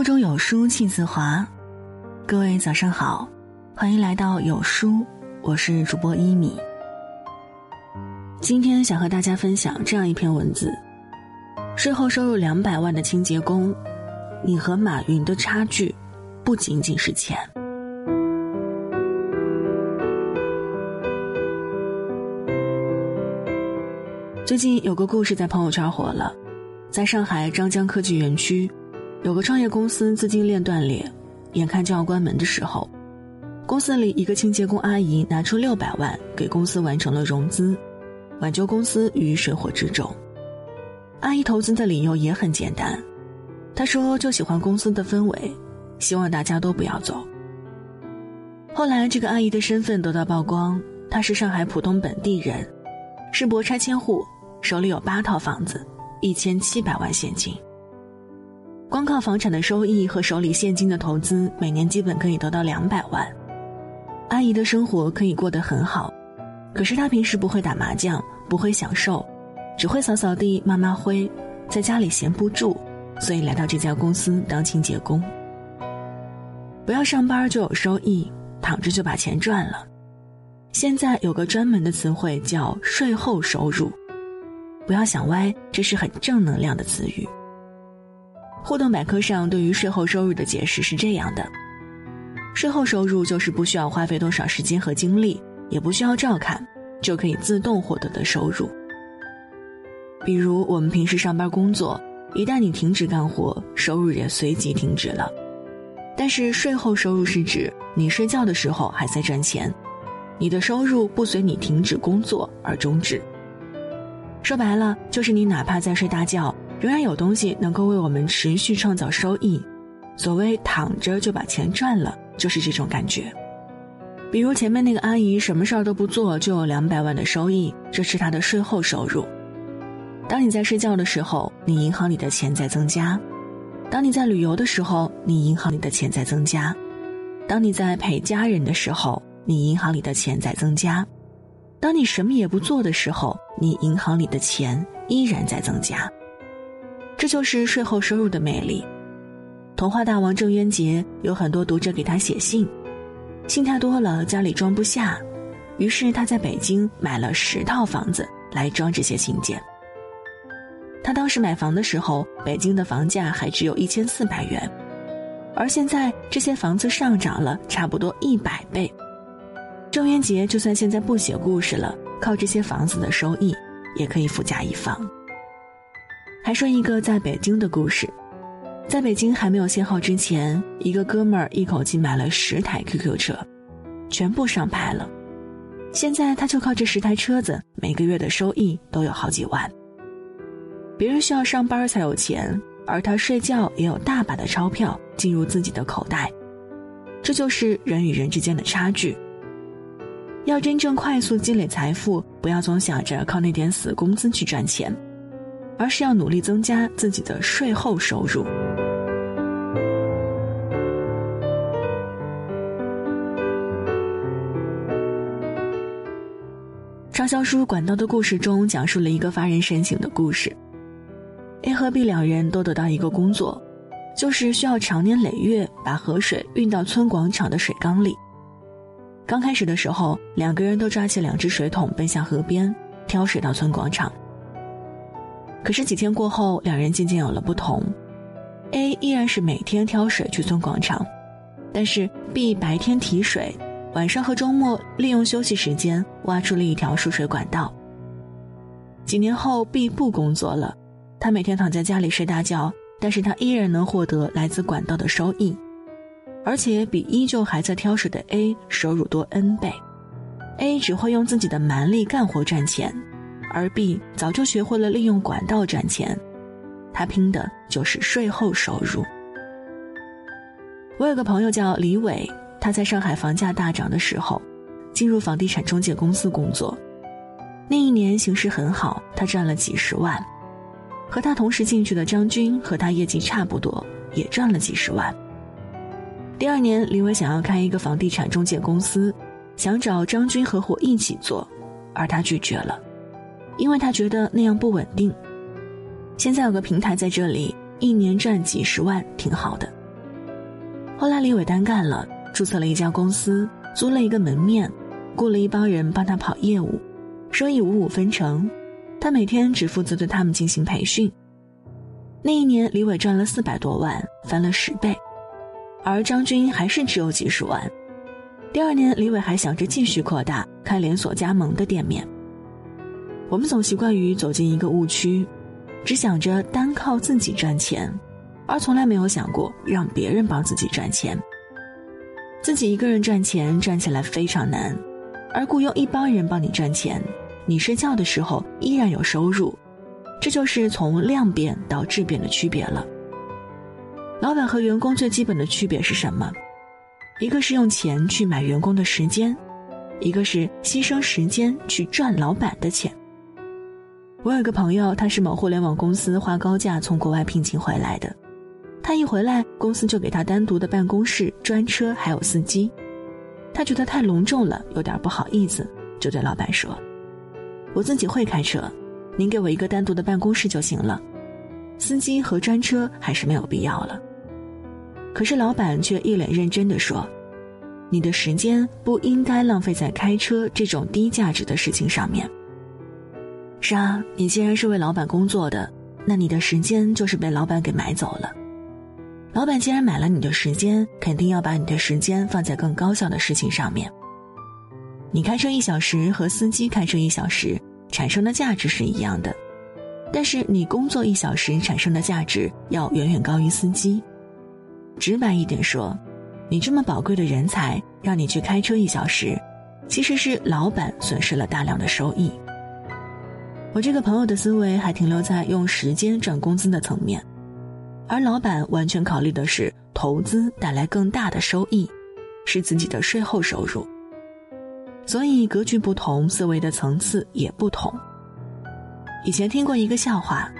腹中有书气自华，各位早上好，欢迎来到有书，我是主播一米。今天想和大家分享这样一篇文字：税后收入两百万的清洁工，你和马云的差距不仅仅是钱。最近有个故事在朋友圈火了，在上海张江科技园区，有个创业公司资金链断裂，眼看就要关门的时候，公司里一个清洁工阿姨拿出六百万给公司完成了融资，挽救公司于水火之中。阿姨投资的理由也很简单，她说就喜欢公司的氛围，希望大家都不要走。后来这个阿姨的身份得到曝光，她是上海浦东本地人，是博拆迁户。手里有八套房子，一千七百万现金。光靠房产的收益和手里现金的投资，每年基本可以得到两百万。阿姨的生活可以过得很好，可是她平时不会打麻将，不会享受，只会扫扫地、抹抹灰，在家里闲不住，所以来到这家公司当清洁工。不要上班就有收益，躺着就把钱赚了。现在有个专门的词汇叫税后收入。不要想歪，这是很正能量的词语。互动百科上对于税后收入的解释是这样的：税后收入就是不需要花费多少时间和精力，也不需要照看，就可以自动获得的收入。比如我们平时上班工作，一旦你停止干活，收入也随即停止了。但是税后收入是指你睡觉的时候还在赚钱，你的收入不随你停止工作而终止。说白了，就是你哪怕在睡大觉，仍然有东西能够为我们持续创造收益。所谓躺着就把钱赚了，就是这种感觉。比如前面那个阿姨，什么事儿都不做就有两百万的收益，这是她的税后收入。当你在睡觉的时候，你银行里的钱在增加；当你在旅游的时候，你银行里的钱在增加；当你在陪家人的时候，你银行里的钱在增加。当你什么也不做的时候，你银行里的钱依然在增加。这就是税后收入的魅力。童话大王郑渊洁有很多读者给他写信，信太多了，家里装不下，于是他在北京买了十套房子来装这些信件。他当时买房的时候，北京的房价还只有一千四百元，而现在这些房子上涨了差不多一百倍。郑渊洁就算现在不写故事了，靠这些房子的收益，也可以富甲一方。还说一个在北京的故事，在北京还没有限号之前，一个哥们儿一口气买了十台 QQ 车，全部上牌了。现在他就靠这十台车子，每个月的收益都有好几万。别人需要上班才有钱，而他睡觉也有大把的钞票进入自己的口袋。这就是人与人之间的差距。要真正快速积累财富，不要总想着靠那点死工资去赚钱，而是要努力增加自己的税后收入。畅销书《管道的故事》中讲述了一个发人深省的故事。A 和 B 两人都得到一个工作，就是需要长年累月把河水运到村广场的水缸里。刚开始的时候，两个人都抓起两只水桶奔向河边，挑水到村广场。可是几天过后，两人渐渐有了不同。A 依然是每天挑水去村广场，但是 B 白天提水，晚上和周末利用休息时间挖出了一条输水管道。几年后，B 不工作了，他每天躺在家里睡大觉，但是他依然能获得来自管道的收益。而且比依旧还在挑水的 A 收入多 N 倍，A 只会用自己的蛮力干活赚钱，而 B 早就学会了利用管道赚钱，他拼的就是税后收入。我有个朋友叫李伟，他在上海房价大涨的时候，进入房地产中介公司工作，那一年形势很好，他赚了几十万，和他同时进去的张军和他业绩差不多，也赚了几十万。第二年，李伟想要开一个房地产中介公司，想找张军合伙一起做，而他拒绝了，因为他觉得那样不稳定。现在有个平台在这里，一年赚几十万，挺好的。后来李伟单干了，注册了一家公司，租了一个门面，雇了一帮人帮他跑业务，收益五五分成，他每天只负责对他们进行培训。那一年，李伟赚了四百多万，翻了十倍，而张军还是只有几十万。第二年，李伟还想着继续扩大，开连锁加盟的店面。我们总习惯于走进一个误区，只想着单靠自己赚钱。而从来没有想过让别人帮自己赚钱。自己一个人赚钱赚起来非常难，而雇佣一帮人帮你赚钱，你睡觉的时候依然有收入，这就是从量变到质变的区别了。老板和员工最基本的区别是什么？一个是用钱去买员工的时间，一个是牺牲时间去赚老板的钱。我有个朋友，他是某互联网公司花高价从国外聘请回来的。他一回来，公司就给他单独的办公室、专车，还有司机。他觉得太隆重了，有点不好意思，就对老板说：“我自己会开车，您给我一个单独的办公室就行了，司机和专车还是没有必要了。”可是老板却一脸认真的说：“你的时间不应该浪费在开车这种低价值的事情上面。”是啊，你既然是为老板工作的，那你的时间就是被老板给买走了。老板既然买了你的时间，肯定要把你的时间放在更高效的事情上面。你开车一小时和司机开车一小时产生的价值是一样的，但是你工作一小时产生的价值要远远高于司机。直白一点说，你这么宝贵的人才让你去开车一小时，其实是老板损失了大量的收益。我这个朋友的思维还停留在用时间赚工资的层面。而老板完全考虑的是投资带来更大的收益，是自己的税后收入。所以格局不同，思维的层次也不同。以前听过一个笑话，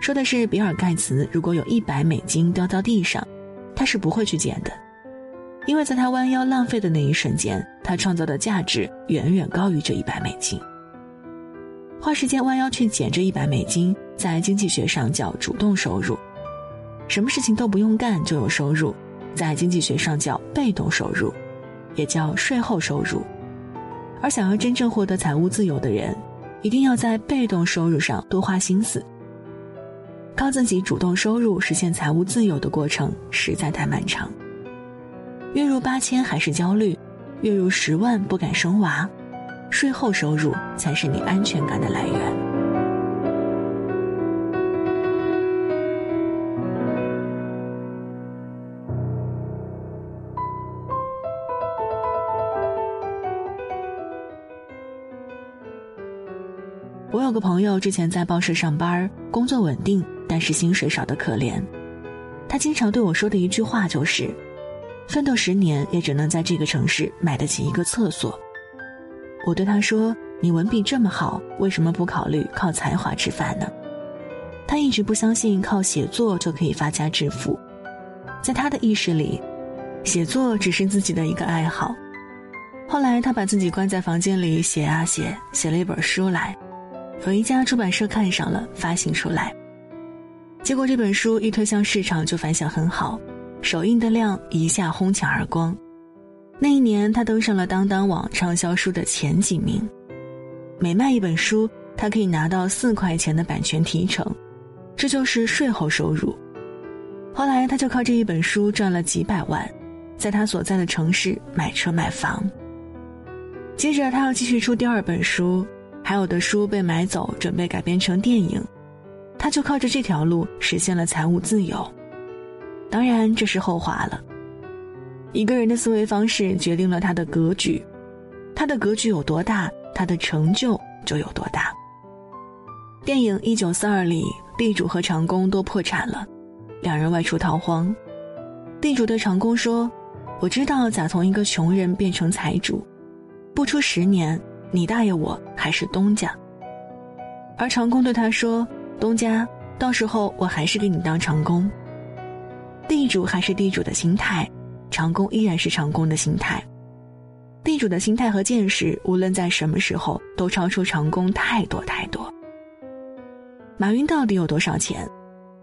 说的是比尔盖茨如果有一百美金掉到地上，他是不会去捡的，因为在他弯腰浪费的那一瞬间，他创造的价值远远高于这一百美金。花时间弯腰去捡这一百美金，在经济学上叫主动收入。什么事情都不用干就有收入，在经济学上叫被动收入，也叫税后收入。而想要真正获得财务自由的人，一定要在被动收入上多花心思。靠自己主动收入实现财务自由的过程实在太漫长。月入八千还是焦虑，月入十万不敢生娃，税后收入才是你安全感的来源。我有个朋友之前在报社上班，工作稳定，但是薪水少得可怜。他经常对我说的一句话就是：“奋斗十年也只能在这个城市买得起一个厕所。”我对他说：“你文笔这么好，为什么不考虑靠才华吃饭呢？”他一直不相信靠写作就可以发家致富，在他的意识里，写作只是自己的一个爱好。后来他把自己关在房间里写啊写，写了一本书来。有一家出版社看上了，发行出来。结果这本书一推向市场就反响很好，首印的量一下哄抢而光。那一年，他登上了当当网畅销书的前几名。每卖一本书，他可以拿到四块钱的版权提成，这就是税后收入。后来，他就靠这一本书赚了几百万，在他所在的城市买车买房。接着，他要继续出第二本书。还有的书被买走，准备改编成电影，他就靠着这条路实现了财务自由。当然，这是后话了。一个人的思维方式决定了他的格局，他的格局有多大，他的成就就有多大。电影《一九四二》里，地主和长工都破产了，两人外出逃荒。地主对长工说：“我知道咋从一个穷人变成财主，不出十年。”你大爷我还是东家，而长工对他说：“东家，到时候我还是给你当长工。”地主还是地主的心态，长工依然是长工的心态。地主的心态和见识，无论在什么时候都超出长工太多太多。马云到底有多少钱？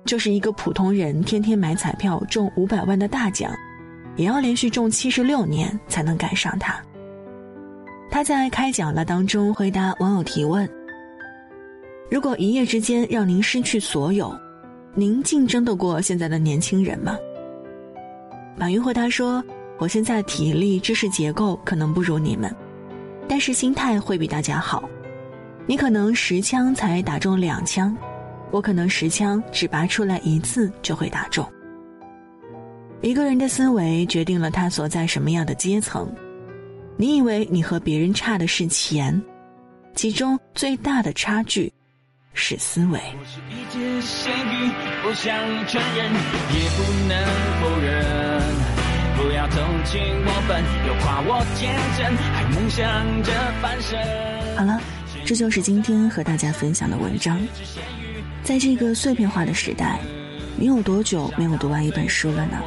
就是一个普通人天天买彩票中五百万的大奖，也要连续中七十六年才能赶上他。他在开讲了当中回答网友提问：“如果一夜之间让您失去所有，您竞争得过现在的年轻人吗？”马云回答说：“我现在体力、知识结构可能不如你们，但是心态会比大家好。你可能十枪才打中两枪，我可能十枪只拔出来一次就会打中。一个人的思维决定了他所在什么样的阶层。你以为你和别人差的是钱，其中最大的差距是思维。”我是一只咸鱼不想承认，也不能否认情我笨，又夸我天真，还梦想着翻身。好了，这就是今天和大家分享的文章。在这个碎片化的时代，你有多久没有读完一本书了呢？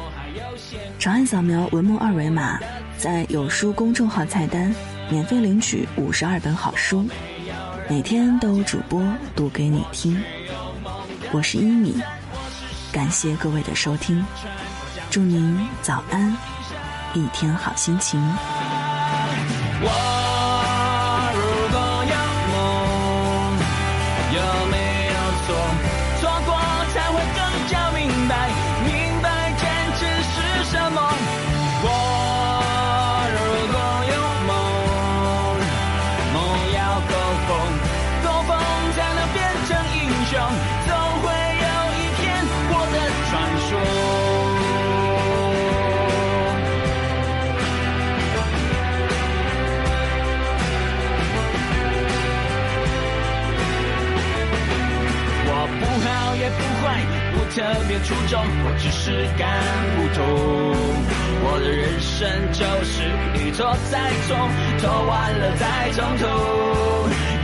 长按扫描文末二维码，在有书公众号菜单免费领取五十二本好书，每天都有主播读给你听。我是一米，感谢各位的收听。祝您早安，一天好心情。不坏，不特别出众，我只是看不通。我的人生就是一错再错，错完了再从头。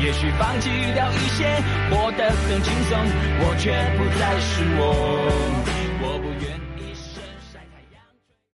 也许放弃掉一些，活得更轻松，我却不再是我。